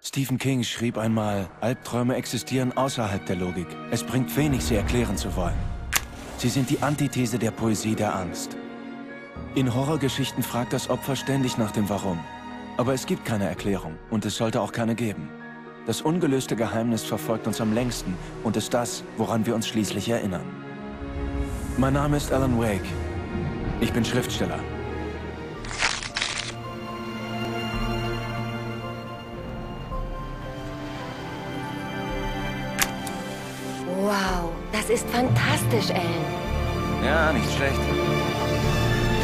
Stephen King schrieb einmal, Albträume existieren außerhalb der Logik. Es bringt wenig, sie erklären zu wollen. Sie sind die Antithese der Poesie der Angst. In Horrorgeschichten fragt das Opfer ständig nach dem Warum. Aber es gibt keine Erklärung und es sollte auch keine geben. Das ungelöste Geheimnis verfolgt uns am längsten und ist das, woran wir uns schließlich erinnern. Mein Name ist Alan Wake. Ich bin Schriftsteller. Wow, das ist fantastisch, Ellen. Ja, nicht schlecht.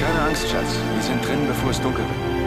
Keine Angst, Schatz. Wir sind drin, bevor es dunkel wird.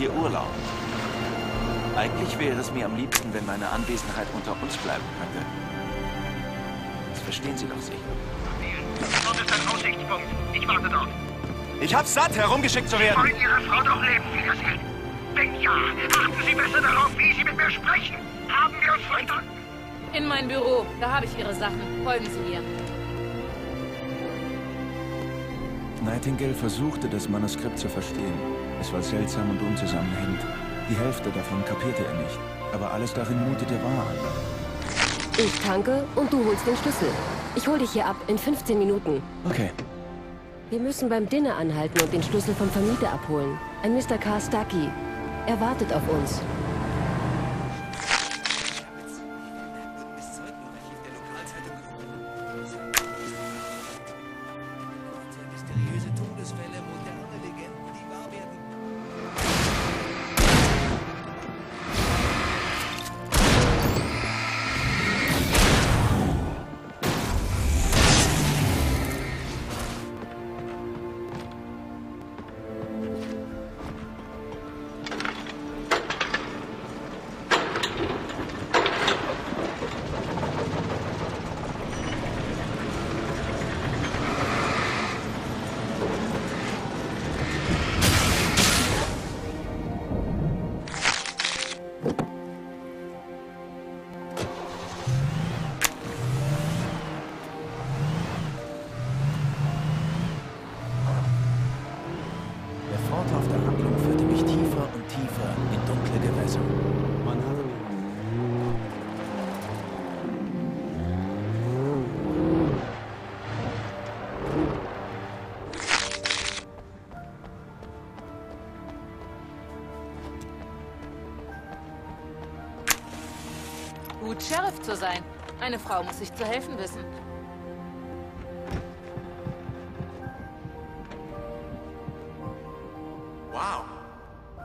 Hier Urlaub. Eigentlich wäre es mir am liebsten, wenn meine Anwesenheit unter uns bleiben könnte. Das verstehen Sie doch sicher. Dort ist ein Aussichtspunkt. Ich warte dort. Ich hab's satt, herumgeschickt zu werden. Wollen Ihre Frau doch leben, Wiedersehen? Wenn ja, achten Sie besser darauf, wie Sie mit mir sprechen. Haben wir uns verstanden? In mein Büro, da habe ich Ihre Sachen. Folgen Sie mir. Nightingale versuchte, das Manuskript zu verstehen. Es war seltsam und unzusammenhängend. Die Hälfte davon kapierte er nicht. Aber alles darin mutete wahr an. Ich tanke und du holst den Schlüssel. Ich hol dich hier ab in 15 Minuten. Okay. Wir müssen beim Dinner anhalten und den Schlüssel vom Vermieter abholen. Ein Mr. Karstaki. Er wartet auf uns. Sheriff zu sein. Eine Frau muss sich zu helfen wissen. Wow.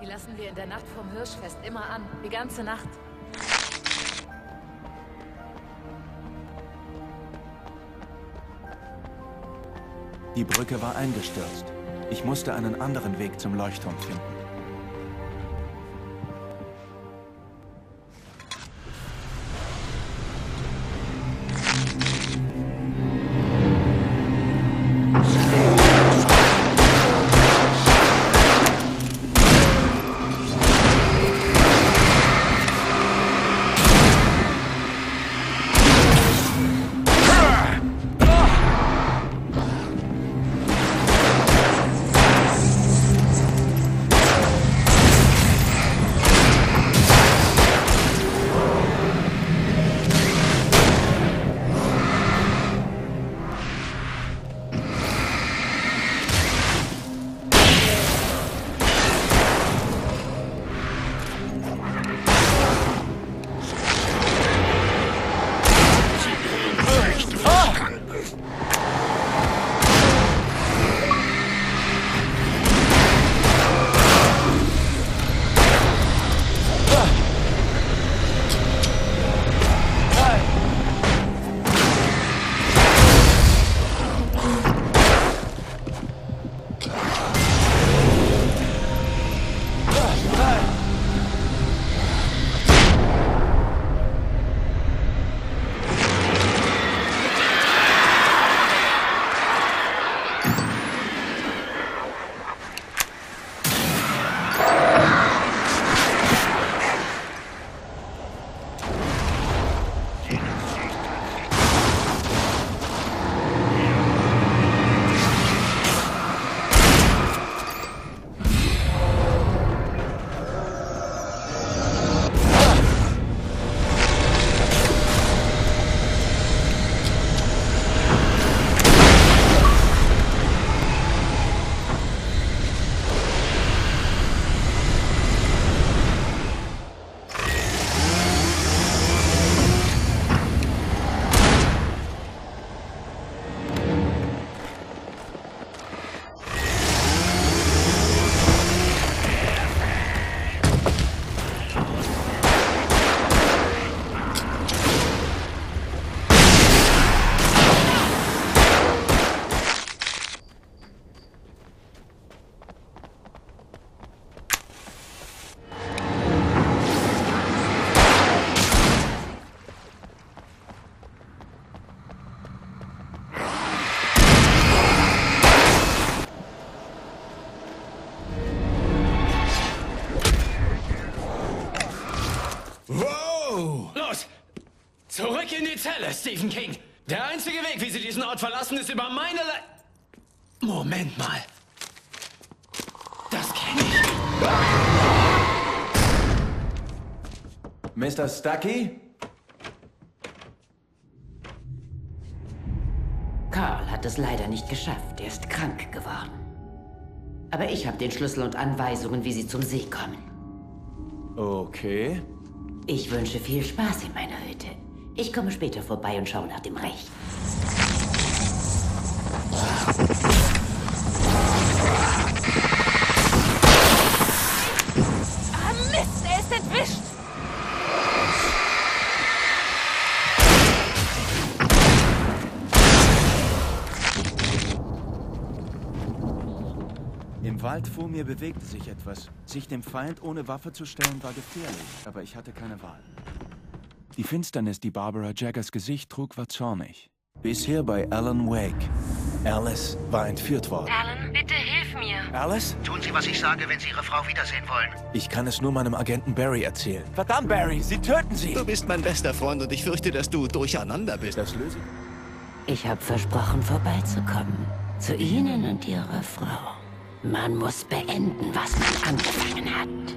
Die lassen wir in der Nacht vom Hirschfest immer an. Die ganze Nacht. Die Brücke war eingestürzt. Ich musste einen anderen Weg zum Leuchtturm finden. Stephen King. Der einzige Weg, wie Sie diesen Ort verlassen, ist über meine Le Moment mal. Das kenne ich. Mr. Stucky? Karl hat es leider nicht geschafft. Er ist krank geworden. Aber ich habe den Schlüssel und Anweisungen, wie Sie zum See kommen. Okay. Ich wünsche viel Spaß in meiner Hütte. Ich komme später vorbei und schaue nach dem Recht. Ah, Mist, er ist entwischt! Im Wald vor mir bewegte sich etwas. Sich dem Feind ohne Waffe zu stellen war gefährlich, aber ich hatte keine Wahl. Die Finsternis, die Barbara Jaggers Gesicht trug, war zornig. Bisher bei Alan Wake. Alice war entführt worden. Alan, bitte hilf mir. Alice? Tun Sie, was ich sage, wenn Sie Ihre Frau wiedersehen wollen. Ich kann es nur meinem Agenten Barry erzählen. Verdammt, Barry, Sie töten sie! Du bist mein bester Freund und ich fürchte, dass du durcheinander bist. Das löse Ich habe versprochen, vorbeizukommen. Zu Ihnen und Ihrer Frau. Man muss beenden, was man angefangen hat.